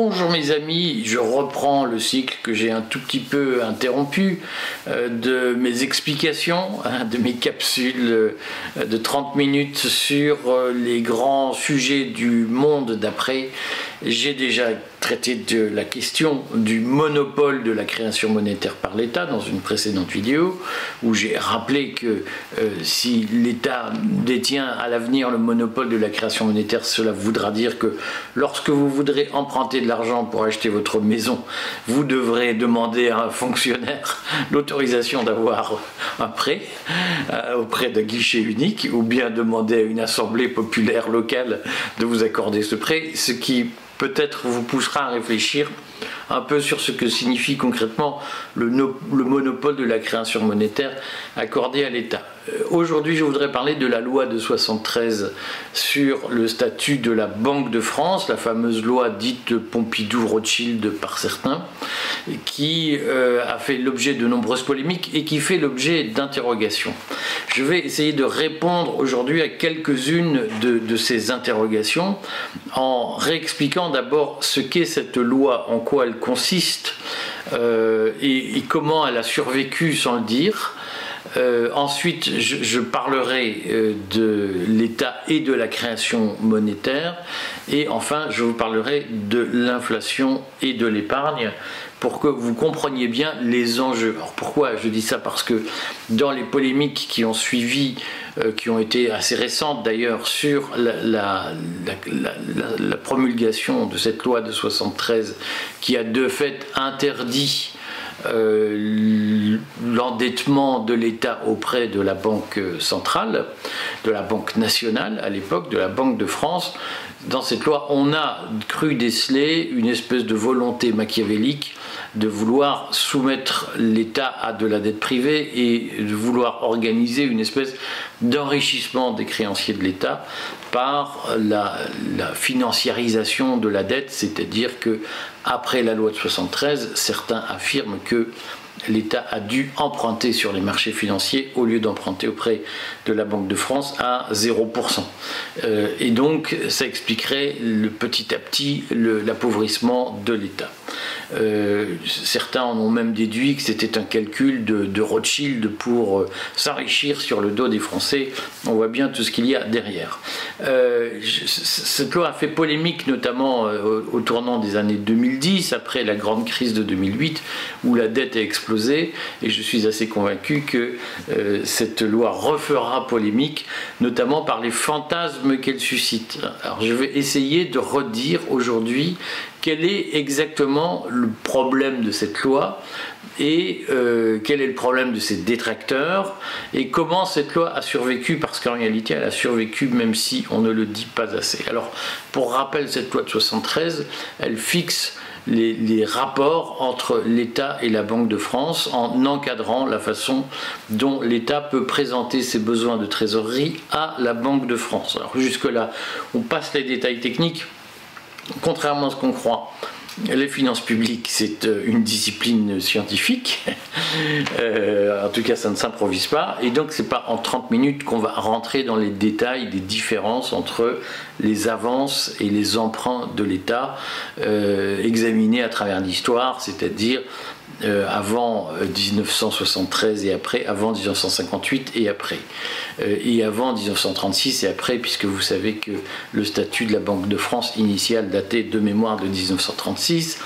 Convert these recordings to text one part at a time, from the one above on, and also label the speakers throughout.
Speaker 1: Bonjour mes amis, je reprends le cycle que j'ai un tout petit peu interrompu euh, de mes explications, hein, de mes capsules euh, de 30 minutes sur euh, les grands sujets du monde d'après. J'ai déjà traité de la question du monopole de la création monétaire par l'État dans une précédente vidéo où j'ai rappelé que si l'État détient à l'avenir le monopole de la création monétaire, cela voudra dire que lorsque vous voudrez emprunter de l'argent pour acheter votre maison, vous devrez demander à un fonctionnaire l'autorisation d'avoir un prêt euh, auprès d'un guichet unique ou bien demander à une assemblée populaire locale de vous accorder ce prêt, ce qui peut-être vous poussera à réfléchir un peu sur ce que signifie concrètement le, le monopole de la création monétaire accordé à l'État. Euh, aujourd'hui, je voudrais parler de la loi de 73 sur le statut de la Banque de France, la fameuse loi dite Pompidou-Rothschild par certains, qui euh, a fait l'objet de nombreuses polémiques et qui fait l'objet d'interrogations. Je vais essayer de répondre aujourd'hui à quelques-unes de, ces interrogations en réexpliquant d'abord ce qu'est cette loi, en quoi elle consiste euh, et comment elle a survécu sans le dire. Euh, ensuite, je, parlerai euh, de l'État et de la création monétaire. Et enfin, je vous parlerai de l'inflation et de l'épargne pour que vous compreniez bien les enjeux. Alors pourquoi je dis ça? Parce que dans les polémiques qui ont suivi, euh, qui ont été assez récentes d'ailleurs, sur la, la, promulgation de cette loi de 73 qui a de fait interdit euh, l'endettement de l'État auprès de la Banque centrale, de la Banque nationale à l'époque, de la Banque de France. Dans cette loi, on a cru déceler une espèce de volonté machiavélique de vouloir soumettre l'État à de la dette privée et de vouloir organiser une espèce d'enrichissement des créanciers de l'État par la, financiarisation de la dette, c'est-à-dire que après la loi de 73, certains affirment que l'État a dû emprunter sur les marchés financiers au lieu d'emprunter auprès de la Banque de France à 0%. Euh, et donc, ça expliquerait le, petit à petit l'appauvrissement de l'État. Euh, certains en ont même déduit que c'était un calcul de, Rothschild pour euh, s'enrichir sur le dos des Français. On voit bien tout ce qu'il y a derrière. Euh, cette loi a fait polémique notamment au, tournant des années 2010, après la grande crise de 2008, où la dette a explosé. Et je suis assez convaincu que cette loi refera polémique, notamment par les fantasmes qu'elle suscite. Alors je vais essayer de redire aujourd'hui quel est exactement le problème de cette loi et euh, quel est le problème de ses détracteurs et comment cette loi a survécu parce qu'en réalité elle a survécu même si on ne le dit pas assez. Alors pour rappel cette loi de 73 elle fixe les, les rapports entre l'État et la Banque de France en encadrant la façon dont l'État peut présenter ses besoins de trésorerie à la Banque de France. Alors jusque-là, on passe les détails techniques contrairement à ce qu'on croit, les finances publiques, c'est euh, une discipline scientifique. Euh, en tout cas, ça ne s'improvise pas. Et donc, c'est pas en 30 minutes qu'on va rentrer dans les détails des différences entre les avances et les emprunts de l'État euh, examinés à travers l'histoire, c'est-à-dire euh, avant 1973 euh, et après, avant 1958 et après, euh, et avant 1936 et après, puisque vous savez que le statut de la Banque de France initial datait de mémoire de 1936,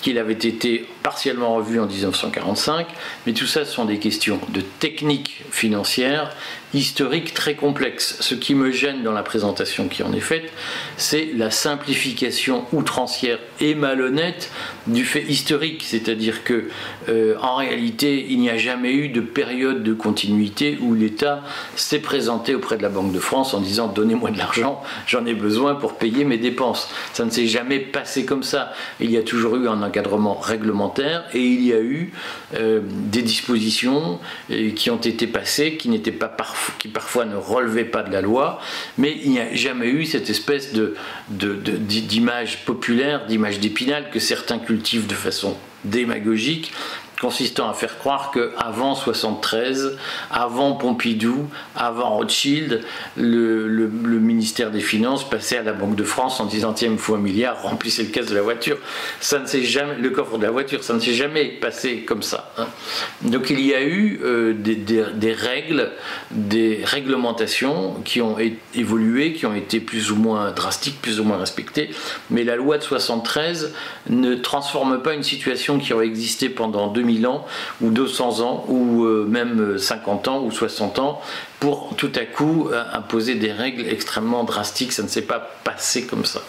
Speaker 1: qu'il avait été partiellement revu en 1945, mais tout ça ce sont des questions de technique financière, historique très complexe. Ce qui me gêne dans la présentation qui en est faite, c'est la simplification outrancière et malhonnête du fait historique, c'est-à-dire que euh, en réalité, il n'y a jamais eu de période de continuité où l'État s'est présenté auprès de la Banque de France en disant donnez-moi de l'argent, j'en ai besoin pour payer mes dépenses. Ça ne s'est jamais passé comme ça. Il y a toujours eu un encadrement réglementaire et il y a eu euh, des dispositions euh, qui ont été passées qui n'étaient pas qui parfois ne relevaient pas de la loi, mais il n'y a jamais eu cette espèce de, d'image populaire, d'image d'épinal que certains cultivent de façon démagogique consistant à faire croire que avant 73, avant Pompidou, avant Rothschild, le, ministère des Finances passait à la Banque de France en disant tiens, il faut un milliard, remplissez le caisse de la voiture. Ça ne s'est jamais, le coffre de la voiture, ça ne s'est jamais passé comme ça. Hein. Donc il y a eu euh, des, règles, des réglementations qui ont évolué, qui ont été plus ou moins drastiques, plus ou moins respectées, mais la loi de 73 ne transforme pas une situation qui aurait existé pendant 2000 ans ou 200 ans ou euh, même 50 ans ou 60 ans pour tout à coup euh, imposer des règles extrêmement drastiques. Ça ne s'est pas passé comme ça.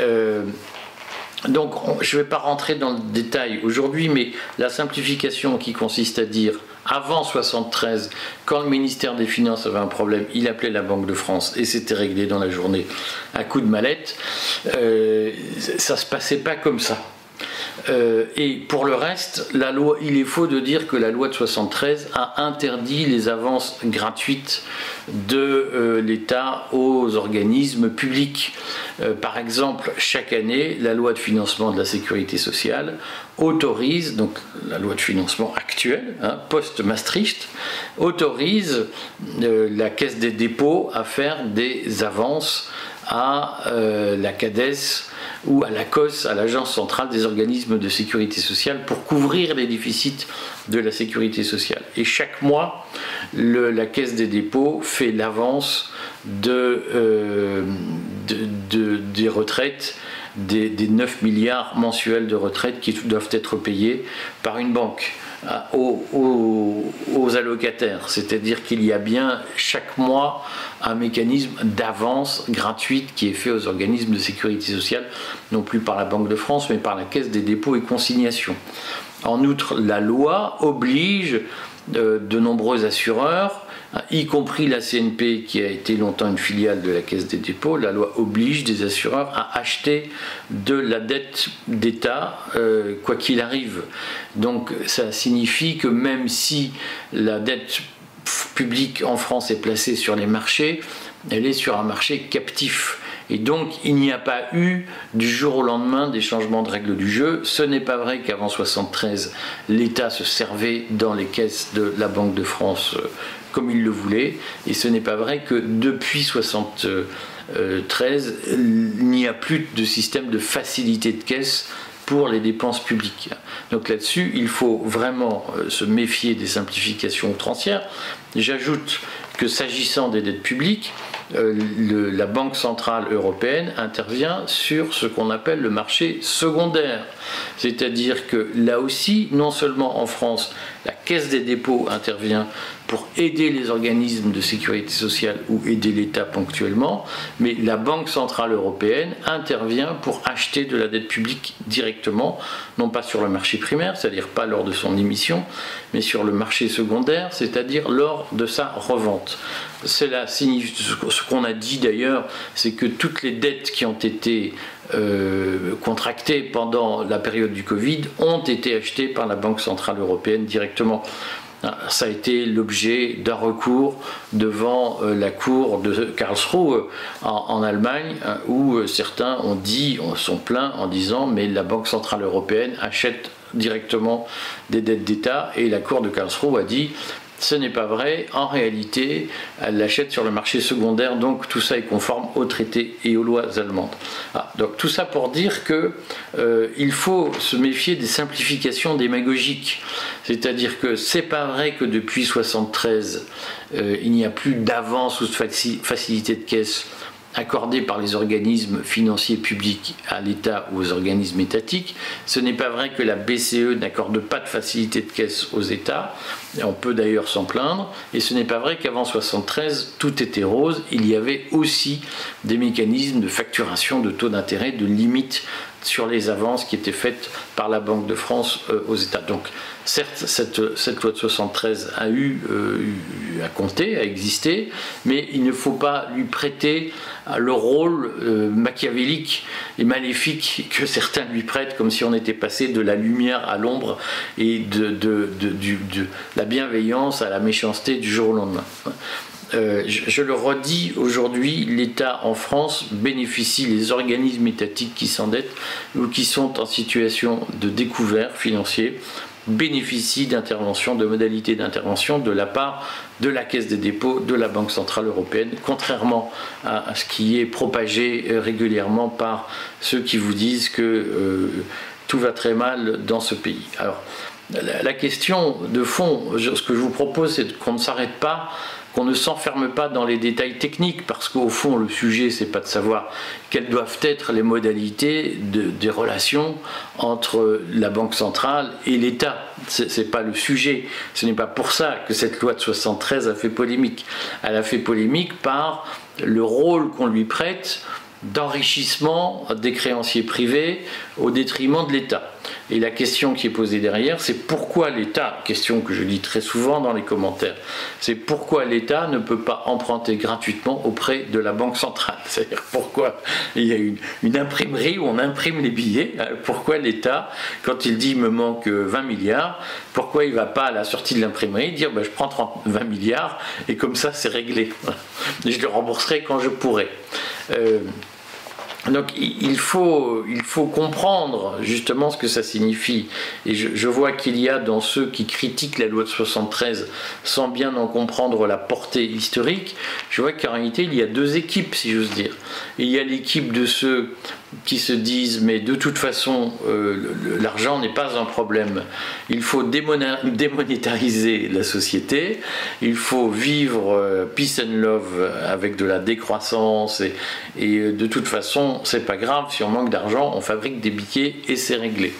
Speaker 1: Euh, donc je ne vais pas rentrer dans le détail aujourd'hui, mais la simplification qui consiste à dire avant 73, quand le ministère des Finances avait un problème, il appelait la Banque de France et c'était réglé dans la journée à coup de mallette. Euh, ça se passait pas comme ça. Euh, et pour le reste, il est faux de dire que la loi de 73 a interdit les avances gratuites de euh, l'État aux organismes publics. Euh, par exemple, chaque année, la loi de financement de la sécurité sociale autorise, donc la loi de financement actuelle, hein, post-Maastricht, autorise la Caisse des dépôts à faire des avances à la CADES ou à la COS, à l'Agence centrale des organismes de sécurité sociale, pour couvrir les déficits de la sécurité sociale. Et chaque mois, la Caisse des dépôts fait l'avance euh, des retraites des, 9 milliards mensuels de retraites qui doivent être payés par une banque aux, allocataires. C'est-à-dire qu'il y a bien chaque mois un mécanisme d'avance gratuite qui est fait aux organismes de sécurité sociale, non plus par la Banque de France, mais par la Caisse des dépôts et consignations. En outre, la loi oblige euh, de nombreux assureurs y compris la CNP qui a été longtemps une filiale de la Caisse des dépôts, la loi oblige des assureurs à acheter de la dette d'État euh, quoi qu'il arrive. Donc ça signifie que même si la dette publique en France est placée sur les marchés, elle est sur un marché captif. Et donc, il n'y a pas eu du jour au lendemain des changements de règles du jeu. Ce n'est pas vrai qu'avant 73, l'État se servait dans les caisses de la Banque de France euh, comme il le voulait. Et ce n'est pas vrai que depuis 73, il n'y a plus de système de facilité de caisse pour les dépenses publiques. Donc là-dessus, il faut vraiment euh, se méfier des simplifications outrancières. J'ajoute que s'agissant des dettes publiques, euh, la Banque centrale européenne intervient sur ce qu'on appelle le marché secondaire. C'est-à-dire que là aussi, non seulement en France, la Caisse des dépôts intervient pour aider les organismes de sécurité sociale ou aider l'État ponctuellement, mais la Banque Centrale Européenne intervient pour acheter de la dette publique directement, non pas sur le marché primaire, c'est-à-dire pas lors de son émission, mais sur le marché secondaire, c'est-à-dire lors de sa revente. Ce qu'on a dit d'ailleurs, c'est que toutes les dettes qui ont été euh, contractées pendant la période du Covid ont été achetées par la Banque Centrale Européenne directement. Ah, ça a été l'objet d'un recours devant euh, la cour de Karlsruhe en, Allemagne, où euh, certains ont dit, sont plaints en disant mais la Banque Centrale Européenne achète directement des dettes d'État et la cour de Karlsruhe a dit ce n'est pas vrai. En réalité, elle l'achète sur le marché secondaire, donc tout ça est conforme aux traités et aux lois allemandes. Ah, donc tout ça pour dire que euh, il faut se méfier des simplifications démagogiques. C'est-à-dire que c'est pas vrai que depuis 73, euh, il n'y a plus d'avance ou de facilité de caisse accordée par les organismes financiers publics à l'État ou aux organismes étatiques. Ce n'est pas vrai que la BCE n'accorde pas de facilité de caisse aux États. On peut d'ailleurs s'en plaindre. Et ce n'est pas vrai qu'avant 73, tout était rose. Il y avait aussi des mécanismes de facturation de taux d'intérêt, de limites sur les avances qui étaient faites par la Banque de France euh, aux États. Donc, certes, cette, loi de 73 a eu, euh, à compter, a existé, mais il ne faut pas lui prêter le rôle euh, machiavélique et maléfique que certains lui prêtent, comme si on était passé de la lumière à l'ombre et de, la bienveillance à la méchanceté du jour au lendemain. Euh, je, le redis aujourd'hui, l'État en France bénéficie, les organismes étatiques qui s'endettent ou qui sont en situation de découvert financier bénéficient d'interventions, de modalités d'intervention de la part de la Caisse des dépôts, de la Banque Centrale Européenne, contrairement à, ce qui est propagé euh, régulièrement par ceux qui vous disent que euh, tout va très mal dans ce pays. Alors, la question de fond, ce que je vous propose, c'est qu'on ne s'arrête pas qu'on ne s'enferme pas dans les détails techniques, parce qu'au fond, le sujet, c'est pas de savoir quelles doivent être les modalités des relations entre la Banque centrale et l'État. Ce n'est pas le sujet. Ce n'est pas pour ça que cette loi de 73 a fait polémique. Elle a fait polémique par le rôle qu'on lui prête d'enrichissement des créanciers privés au détriment de l'État. Et la question qui est posée derrière, c'est pourquoi l'État, question que je lis très souvent dans les commentaires, c'est pourquoi l'État ne peut pas emprunter gratuitement auprès de la Banque centrale? C'est-à-dire pourquoi il y a une, imprimerie où on imprime les billets, euh, pourquoi l'État, quand il dit il me manque 20 milliards, pourquoi il ne va pas à la sortie de l'imprimerie dire ben, je prends 30, 20 milliards et comme ça c'est réglé. je le rembourserai quand je pourrai. Euh, donc il faut, il faut comprendre justement ce que ça signifie. Et je, vois qu'il y a dans ceux qui critiquent la loi de 73 sans bien en comprendre la portée historique, je vois qu'en réalité il y a deux équipes si j'ose dire. Il y a l'équipe de ceux qui se disent mais de toute façon euh, l'argent n'est pas un problème. Il faut démonétariser la société, il faut vivre euh, peace and love avec de la décroissance et, et euh, de toute façon c'est pas grave si on manque d'argent, on fabrique des billets et c'est réglé.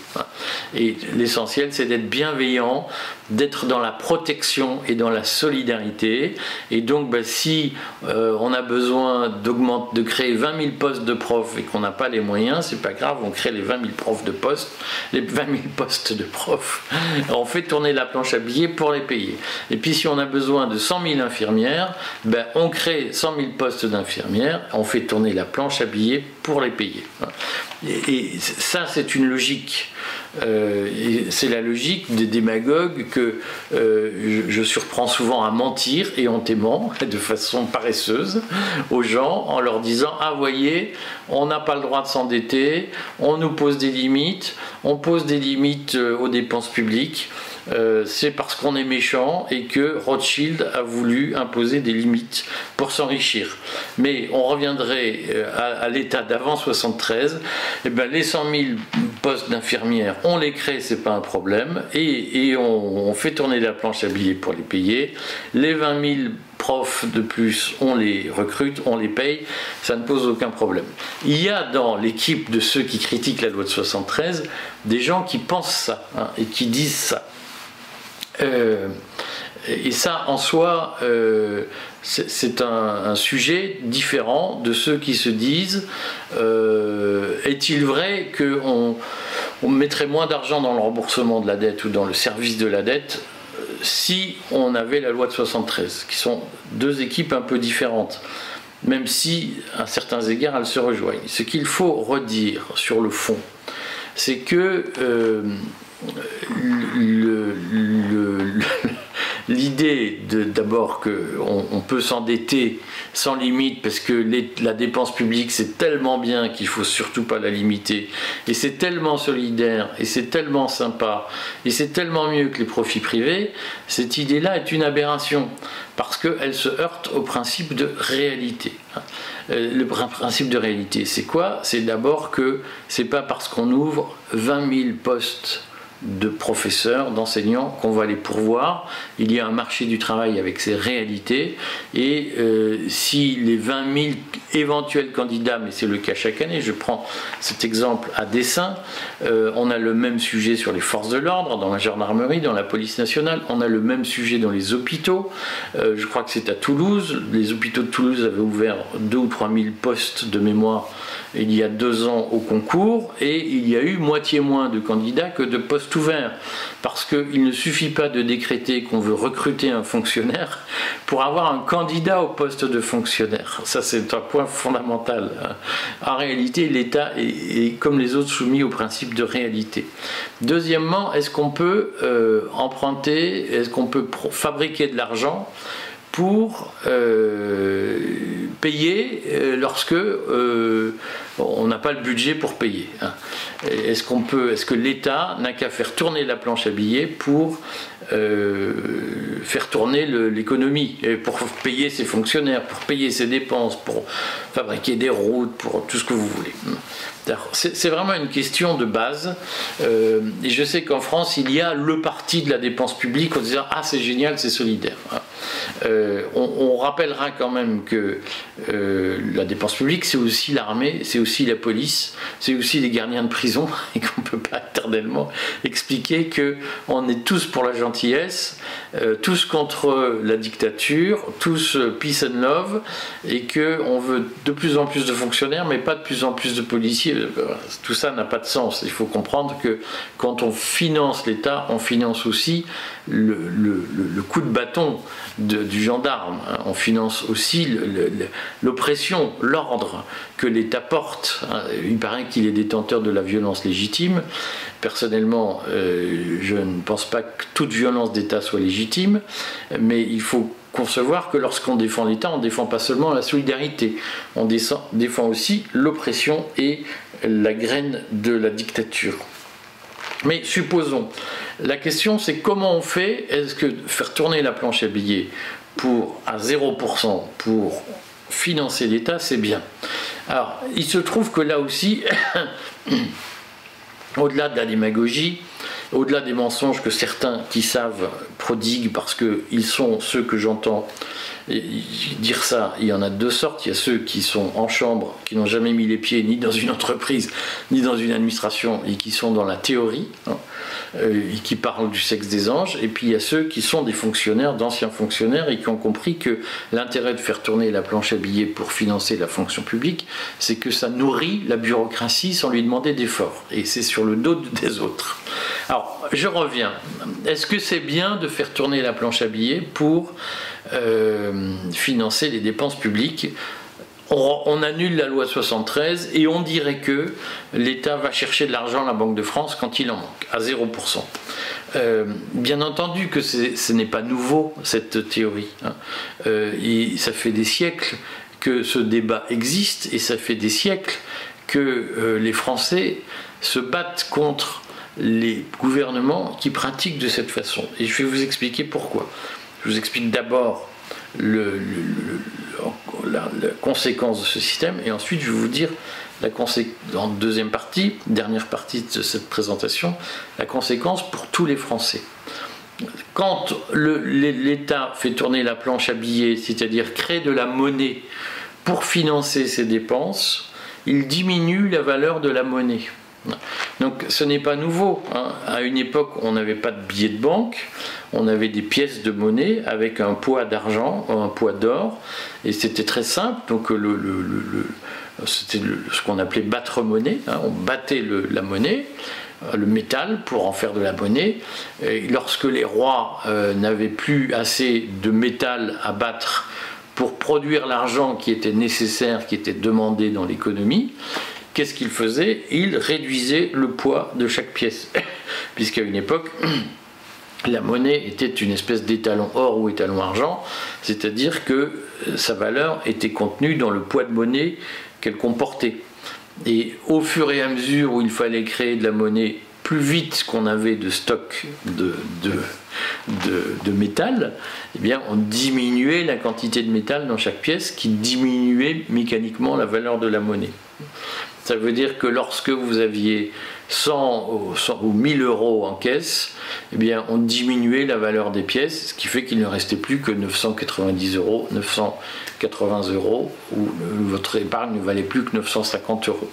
Speaker 1: Et l'essentiel c'est d'être bienveillant, d'être dans la protection et dans la solidarité. Et donc bah, si on a besoin de créer 20 000 postes de profs et qu'on n'a pas les moyens, c'est pas grave, on crée les 20 000 profs de poste, les 20 000 postes de profs, on fait tourner la planche à billets pour les payer. Et puis si on a besoin de 100 000 infirmières, ben, on crée 100 000 postes d'infirmières, on fait tourner la planche à billets pour les payer. Et, ça, c'est une logique. Euh, c'est la logique des démagogues que euh, je, surprends souvent à mentir et en de façon paresseuse aux gens en leur disant Ah, voyez, on n'a pas le droit de s'endetter, on nous pose des limites, on pose des limites euh, aux dépenses publiques. Euh, c'est parce qu'on est méchant et que Rothschild a voulu imposer des limites pour s'enrichir. Mais on reviendrait euh, à, l'état d'avant 73, et ben les 100 000 postes d'infirmières, on les crée, c'est pas un problème, et, on, on, fait tourner la planche à billets pour les payer. Les 20 000 profs de plus, on les recrute, on les paye, ça ne pose aucun problème. Il y a dans l'équipe de ceux qui critiquent la loi de 73 des gens qui pensent ça hein, et qui disent ça. Euh, et ça, en soi, euh, c'est un, sujet différent de ceux qui se disent euh, est-il vrai qu'on on mettrait moins d'argent dans le remboursement de la dette ou dans le service de la dette si on avait la loi de 73, qui sont deux équipes un peu différentes, même si à certains égards elles se rejoignent. Ce qu'il faut redire sur le fond, c'est que l'idée d'abord qu'on on peut s'endetter sans limite parce que la dépense publique c'est tellement bien qu'il faut surtout pas la limiter. Et c'est tellement solidaire et c'est tellement sympa et c'est tellement mieux que les profits privés, cette idée-là est une aberration parce qu'elle se heurte au principe de réalité. Euh, le principe de réalité, c'est quoi? C'est d'abord que c'est pas parce qu'on ouvre 20 000 postes de professeurs, d'enseignants qu'on va les pourvoir. Il y a un marché du travail avec ses réalités. Et euh, si les 20 000 éventuels candidats, mais c'est le cas chaque année, je prends cet exemple à dessein, euh, on a le même sujet sur les forces de l'ordre, dans la gendarmerie, dans la police nationale, on a le même sujet dans les hôpitaux, euh, je crois que c'est à Toulouse, les hôpitaux de Toulouse avaient ouvert 2 ou 3 000 postes de mémoire il y a deux ans au concours et il y a eu moitié moins de candidats que de postes ouverts. Parce qu'il ne suffit pas de décréter qu'on veut recruter un fonctionnaire pour avoir un candidat au poste de fonctionnaire. Ça, c'est un point fondamental. En réalité, l'État est, comme les autres soumis au principe de réalité. Deuxièmement, est-ce qu'on peut euh, emprunter, est-ce qu'on peut fabriquer de l'argent pour payer lorsque on n'a pas le budget pour payer. Hein. Est-ce qu'on peut, est-ce que l'État n'a qu'à faire tourner la planche à billets pour euh, faire tourner l'économie, pour payer ses fonctionnaires, pour payer ses dépenses, pour fabriquer des routes, pour tout ce que vous voulez. C'est vraiment une question de base. Euh, et je sais qu'en France, il y a le parti de la dépense publique en disant Ah, c'est génial, c'est solidaire. Euh, on, rappellera quand même que la dépense publique, c'est aussi l'armée, c'est aussi la police, c'est aussi les gardiens de prison, et qu'on ne peut pas éternellement expliquer qu'on est tous pour la gentillesse, tous contre la dictature, tous peace and love, et qu'on veut de plus en plus de fonctionnaires, mais pas de plus en plus de policiers tout ça n'a pas de sens. Il faut comprendre que quand on finance l'État, on finance aussi le, coup de bâton du gendarme. On finance aussi l'oppression, l'ordre que l'État porte. Il paraît qu'il est détenteur de la violence légitime. Personnellement, euh, je ne pense pas que toute violence d'État soit légitime, mais il faut concevoir que lorsqu'on défend l'État, on ne défend pas seulement la solidarité, on défend aussi l'oppression et la graine de la dictature. Mais supposons, la question c'est comment on fait, est-ce que faire tourner la planche à billets pour, à 0% pour financer l'État, c'est bien. Alors, il se trouve que là aussi, au-delà de la démagogie, au-delà des mensonges que certains qui savent prodiguent parce qu'ils sont ceux que j'entends dire ça, il y en a deux sortes. Il y a ceux qui sont en chambre, qui n'ont jamais mis les pieds ni dans une entreprise, ni dans une administration, et qui sont dans la théorie, hein, euh, et qui parlent du sexe des anges. Et puis il y a ceux qui sont des fonctionnaires, d'anciens fonctionnaires, et qui ont compris que l'intérêt de faire tourner la planche à billets pour financer la fonction publique, c'est que ça nourrit la bureaucratie sans lui demander d'efforts. Et c'est sur le dos des autres. Alors, je reviens. Est-ce que c'est bien de faire tourner la planche à billets pour euh, financer les dépenses publiques on, annule la loi 73 et on dirait que l'État va chercher de l'argent à la Banque de France quand il en manque, à 0%. Euh, bien entendu que ce n'est pas nouveau, cette théorie. Hein. Euh, et ça fait des siècles que ce débat existe et ça fait des siècles que les Français se battent contre les gouvernements qui pratiquent de cette façon. Et je vais vous expliquer pourquoi. Je vous explique d'abord le, la, conséquence de ce système et ensuite je vais vous dire la en deuxième partie, dernière partie de cette présentation, la conséquence pour tous les Français. Quand l'État fait tourner la planche à billets, c'est-à-dire crée de la monnaie pour financer ses dépenses, il diminue la valeur de la monnaie. Donc ce n'est pas nouveau. Hein. À une époque, on n'avait pas de billets de banque, on avait des pièces de monnaie avec un poids d'argent, un poids d'or, et c'était très simple. Donc c'était ce qu'on appelait battre monnaie. Hein. On battait la monnaie euh, le métal pour en faire de la monnaie. Lorsque les rois euh, n'avaient plus assez de métal à battre pour produire l'argent qui était nécessaire, qui était demandé dans l'économie, qu'est-ce qu'il faisait? Il réduisait le poids de chaque pièce. Puisqu'à une époque, la monnaie était une espèce d'étalon or ou étalon argent, c'est-à-dire que euh, sa valeur était contenue dans le poids de monnaie qu'elle comportait. Et au fur et à mesure où il fallait créer de la monnaie plus vite qu'on avait de stock de, métal, eh on diminuait la quantité de métal dans chaque pièce qui diminuait mécaniquement la valeur de la monnaie. Ça veut dire que lorsque vous aviez 100 ou 1000 euros en caisse, eh bien, on diminuait la valeur des pièces, ce qui fait qu'il ne restait plus que 990 euros, 980 euros, ou votre épargne ne valait plus que 950 euros.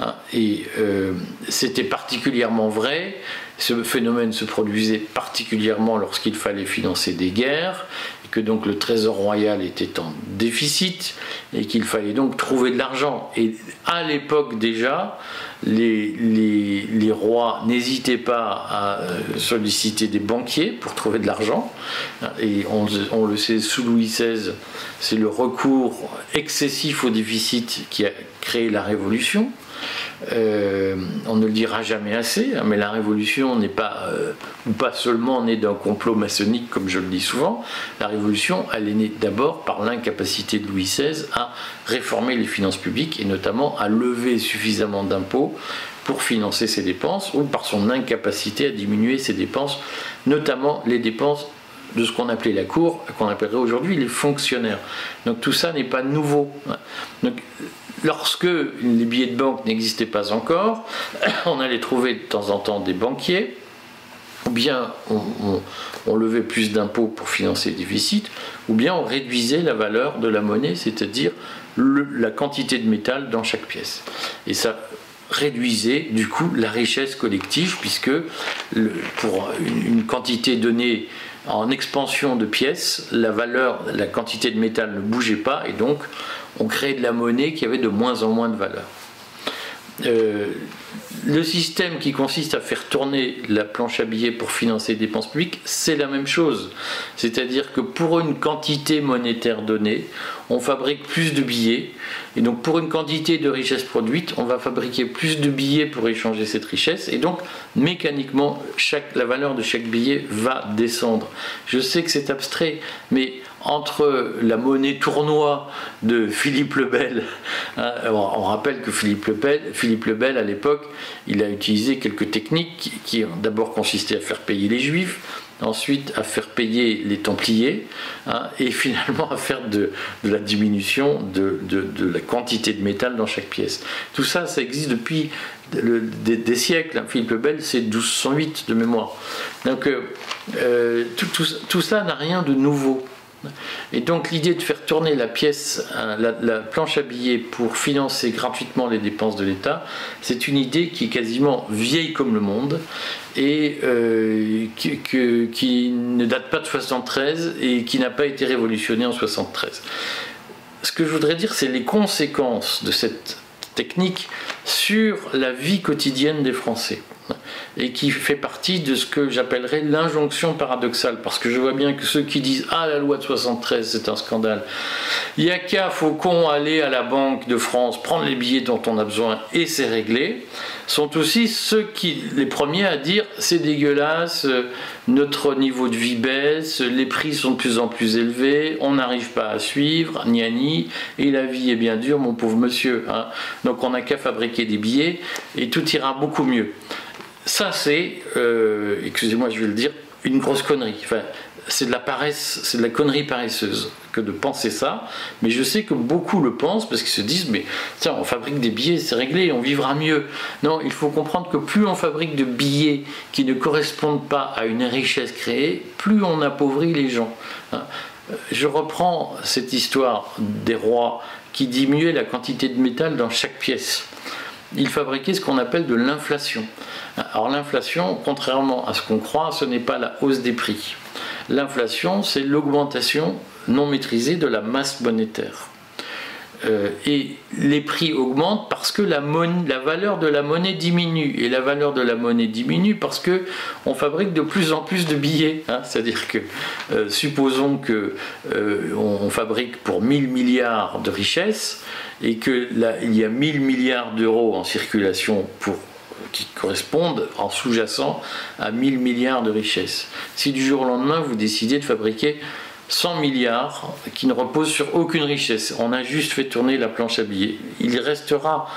Speaker 1: Hein. Et euh, c'était particulièrement vrai, ce phénomène se produisait particulièrement lorsqu'il fallait financer des guerres, que donc le trésor royal était en déficit et qu'il fallait donc trouver de l'argent. Et à l'époque déjà, les, les, rois n'hésitaient pas à euh, solliciter des banquiers pour trouver de l'argent. Et on, le sait, sous Louis XVI, c'est le recours excessif au déficit qui a créé la Révolution. Euh, on ne le dira jamais assez, hein, mais la révolution n'est pas, euh, pas seulement née d'un complot maçonnique, comme je le dis souvent. La révolution, elle est née d'abord par l'incapacité de Louis XVI à réformer les finances publiques et notamment à lever suffisamment d'impôts pour financer ses dépenses ou par son incapacité à diminuer ses dépenses, notamment les dépenses de ce qu'on appelait la cour, qu'on appellerait aujourd'hui les fonctionnaires. Donc tout ça n'est pas nouveau. Donc, lorsque les billets de banque n'existaient pas encore, on allait trouver de temps en temps des banquiers, ou bien on, levait plus d'impôts pour financer les déficits, ou bien on réduisait la valeur de la monnaie, c'est-à-dire la quantité de métal dans chaque pièce. Et ça réduisait du coup la richesse collective, puisque pour une quantité donnée en expansion de pièces, la valeur, la quantité de métal ne bougeait pas et donc on créait de la monnaie qui avait de moins en moins de valeur. Euh, le système qui consiste à faire tourner la planche à billets pour financer les dépenses publiques, c'est la même chose. C'est-à-dire que pour une quantité monétaire donnée, on fabrique plus de billets. Et donc pour une quantité de richesse produite, on va fabriquer plus de billets pour échanger cette richesse. Et donc mécaniquement, la valeur de chaque billet va descendre. Je sais que c'est abstrait, mais entre la monnaie tournoi de Philippe le Bel, hein, on rappelle que Philippe le Bel, Philippe le Bel à l'époque, il a utilisé quelques techniques qui, ont d'abord consisté à faire payer les juifs, ensuite à faire payer les Templiers, hein, et finalement à faire de, la diminution de, la quantité de métal dans chaque pièce. Tout ça, ça existe depuis des, siècles. Hein. Philippe le Bel, c'est 1208 de mémoire. Donc euh, euh, tout, tout ça n'a rien de nouveau. Et donc l'idée de faire tourner la pièce, hein, la, planche à billets pour financer gratuitement les dépenses de l'État, c'est une idée qui est quasiment vieille comme le monde et euh, qui, ne date pas de 73 et qui n'a pas été révolutionnée en 73. Ce que je voudrais dire, c'est les conséquences de cette technique sur la vie quotidienne des Français et qui fait partie de ce que j'appellerais l'injonction paradoxale, parce que je vois bien que ceux qui disent Ah, la loi de 73, c'est un scandale, il n'y a qu'à Faucon aller à la Banque de France, prendre les billets dont on a besoin et c'est réglé, sont aussi ceux qui, les premiers à dire C'est dégueulasse, notre niveau de vie baisse, les prix sont de plus en plus élevés, on n'arrive pas à suivre, ni ni, et la vie est bien dure, mon pauvre monsieur. Hein. Donc on n'a qu'à fabriquer des billets et tout ira beaucoup mieux. Ça, c'est, euh, excusez-moi, je vais le dire, une grosse connerie. Enfin, c'est de la paresse, c'est de la connerie paresseuse que de penser ça. Mais je sais que beaucoup le pensent parce qu'ils se disent, mais tiens, on fabrique des billets, c'est réglé, on vivra mieux. Non, il faut comprendre que plus on fabrique de billets qui ne correspondent pas à une richesse créée, plus on appauvrit les gens. Hein. Je reprends cette histoire des rois qui diminuaient la quantité de métal dans chaque pièce. Ils fabriquaient ce qu'on appelle de l'inflation. Alors l'inflation, contrairement à ce qu'on croit, ce n'est pas la hausse des prix. L'inflation, c'est l'augmentation non maîtrisée de la masse monétaire. Euh, et les prix augmentent parce que la, valeur de la monnaie diminue. Et la valeur de la monnaie diminue parce que on fabrique de plus en plus de billets. Hein. C'est-à-dire que euh, supposons que euh, on, fabrique pour 1000 milliards de richesses et qu'il y a 1000 milliards d'euros en circulation pour qui correspondent en sous-jacent à 1000 milliards de richesses. Si du jour au lendemain vous décidez de fabriquer 100 milliards qui ne reposent sur aucune richesse, on a juste fait tourner la planche à billets, il restera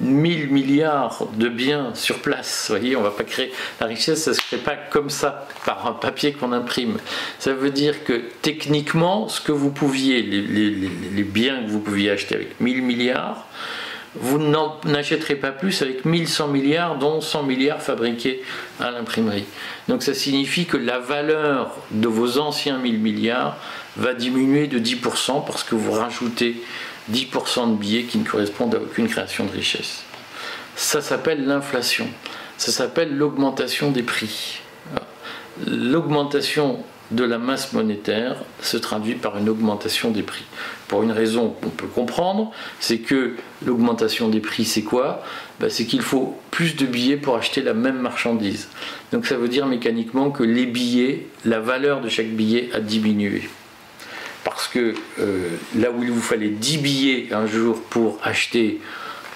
Speaker 1: 1000 milliards de biens sur place. Vous voyez, on va pas créer la richesse, ça ne se crée pas comme ça, par un papier qu'on imprime. Ça veut dire que techniquement, ce que vous pouviez, les, les biens que vous pouviez acheter avec 1000 milliards, vous n'achèterez pas plus avec 1100 milliards, dont 100 milliards fabriqués à l'imprimerie. Donc ça signifie que la valeur de vos anciens 1000 milliards va diminuer de 10% parce que vous rajoutez 10% de billets qui ne correspondent à aucune création de richesse. Ça s'appelle l'inflation. Ça s'appelle l'augmentation des prix. L'augmentation de la masse monétaire se traduit par une augmentation des prix. Pour une raison qu'on peut comprendre, c'est que l'augmentation des prix, c'est quoi? Ben, C'est qu'il faut plus de billets pour acheter la même marchandise. Donc ça veut dire mécaniquement que les billets, la valeur de chaque billet a diminué. Parce que euh, là où il vous fallait 10 billets un jour pour acheter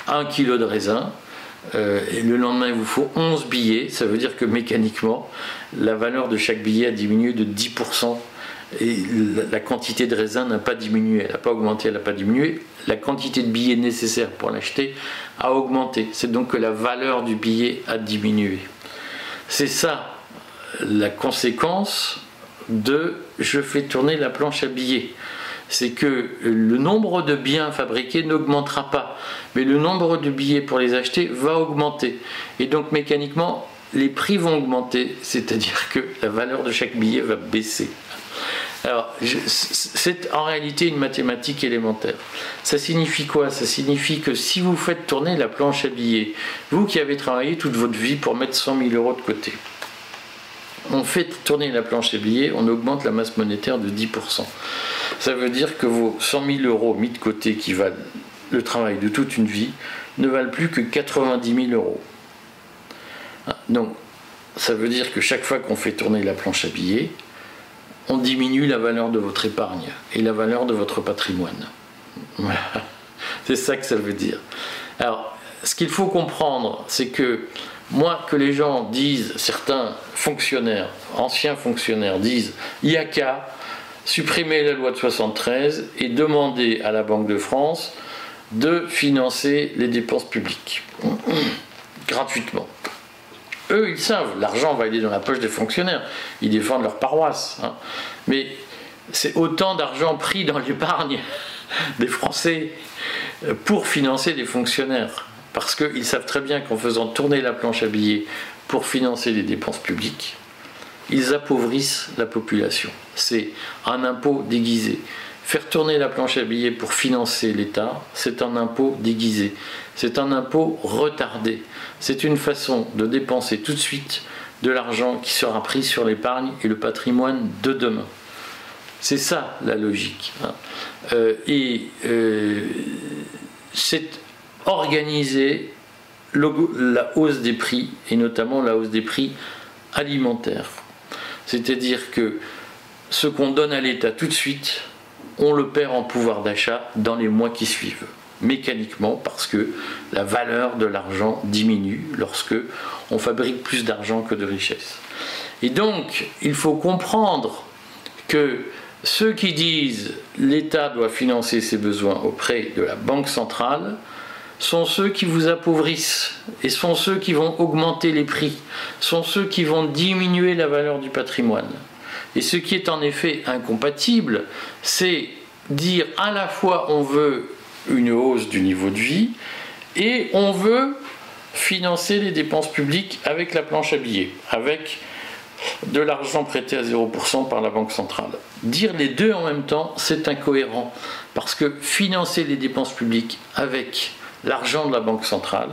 Speaker 1: un kilo de raisin, euh, et le lendemain il vous faut 11 billets, ça veut dire que mécaniquement, la valeur de chaque billet a diminué de 10%. Et la quantité de raisin n'a pas diminué, elle n'a pas augmenté, elle n'a pas diminué. La quantité de billets nécessaire pour l'acheter a augmenté. C'est donc que la valeur du billet a diminué. C'est ça la conséquence de je fais tourner la planche à billets. C'est que le nombre de biens fabriqués n'augmentera pas, mais le nombre de billets pour les acheter va augmenter. Et donc mécaniquement, les prix vont augmenter, c'est-à-dire que la valeur de chaque billet va baisser. Alors, c'est en réalité une mathématique élémentaire. Ça signifie quoi? Ça signifie que si vous faites tourner la planche à billets, vous qui avez travaillé toute votre vie pour mettre 100 000 euros de côté, on fait tourner la planche à billets, on augmente la masse monétaire de 10%. Ça veut dire que vos 100 000 euros mis de côté qui valent le travail de toute une vie ne valent plus que 90 000 euros. Donc, ça veut dire que chaque fois qu'on fait tourner la planche à billets, on diminue la valeur de votre épargne et la valeur de votre patrimoine. C'est ça que ça veut dire. Alors, ce qu'il faut comprendre, c'est que moi, que les gens disent, certains fonctionnaires, anciens fonctionnaires disent, il n'y a qu'à supprimer la loi de 73 et demander à la Banque de France de financer les dépenses publiques gratuitement. Eux, ils savent, l'argent va aller dans la poche des fonctionnaires, ils défendent leur paroisse. Hein. Mais c'est autant d'argent pris dans l'épargne des Français pour financer des fonctionnaires parce qu'ils savent très bien qu'en faisant tourner la planche à billets pour financer les dépenses publiques, ils appauvrissent la population. C'est un impôt déguisé. Faire tourner la planche à billets pour financer l'État, c'est un impôt déguisé. C'est un impôt retardé. C'est une façon de dépenser tout de suite de l'argent qui sera pris sur l'épargne et le patrimoine de demain. C'est ça la logique. Hein. Euh, et euh, c'est organiser la hausse des prix, et notamment la hausse des prix alimentaires. C'est-à-dire que ce qu'on donne à l'État tout de suite, on le perd en pouvoir d'achat dans les mois qui suivent, mécaniquement parce que la valeur de l'argent diminue lorsque on fabrique plus d'argent que de richesse. Et donc, il faut comprendre que ceux qui disent l'État doit financer ses besoins auprès de la Banque centrale, sont ceux qui vous appauvrissent et sont ceux qui vont augmenter les prix, sont ceux qui vont diminuer la valeur du patrimoine. Et ce qui est en effet incompatible, c'est dire à la fois on veut une hausse du niveau de vie et on veut financer les dépenses publiques avec la planche à billets, avec de l'argent prêté à 0% par la Banque centrale. Dire les deux en même temps, c'est incohérent, parce que financer les dépenses publiques avec l'argent de la Banque centrale,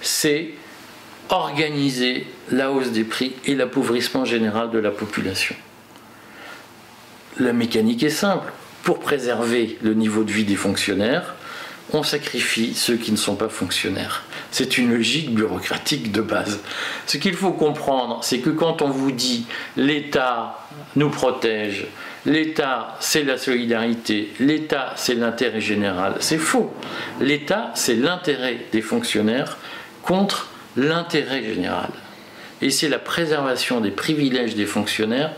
Speaker 1: c'est organiser la hausse des prix et l'appauvrissement général de la population. La mécanique est simple. Pour préserver le niveau de vie des fonctionnaires, on sacrifie ceux qui ne sont pas fonctionnaires. C'est une logique bureaucratique de base. Ce qu'il faut comprendre, c'est que quand on vous dit l'État nous protège, l'État c'est la solidarité, l'État c'est l'intérêt général, c'est faux. L'État c'est l'intérêt des fonctionnaires contre l'intérêt général. Et c'est la préservation des privilèges des fonctionnaires,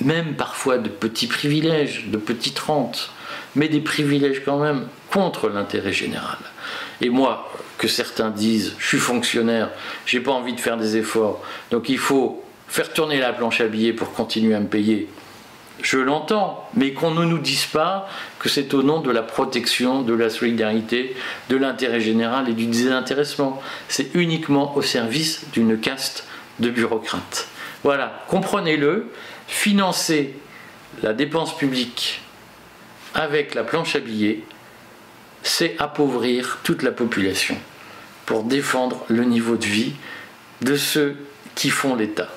Speaker 1: même parfois de petits privilèges, de petites rentes, mais des privilèges quand même contre l'intérêt général. Et moi, que certains disent, je suis fonctionnaire, j'ai pas envie de faire des efforts, donc il faut faire tourner la planche à billets pour continuer à me payer. Je l'entends, mais qu'on ne nous dise pas que c'est au nom de la protection, de la solidarité, de l'intérêt général et du désintéressement. C'est uniquement au service d'une caste de bureaucrates. Voilà, comprenez-le, financer la dépense publique avec la planche à billets, c'est appauvrir toute la population pour défendre le niveau de vie de ceux qui font l'État.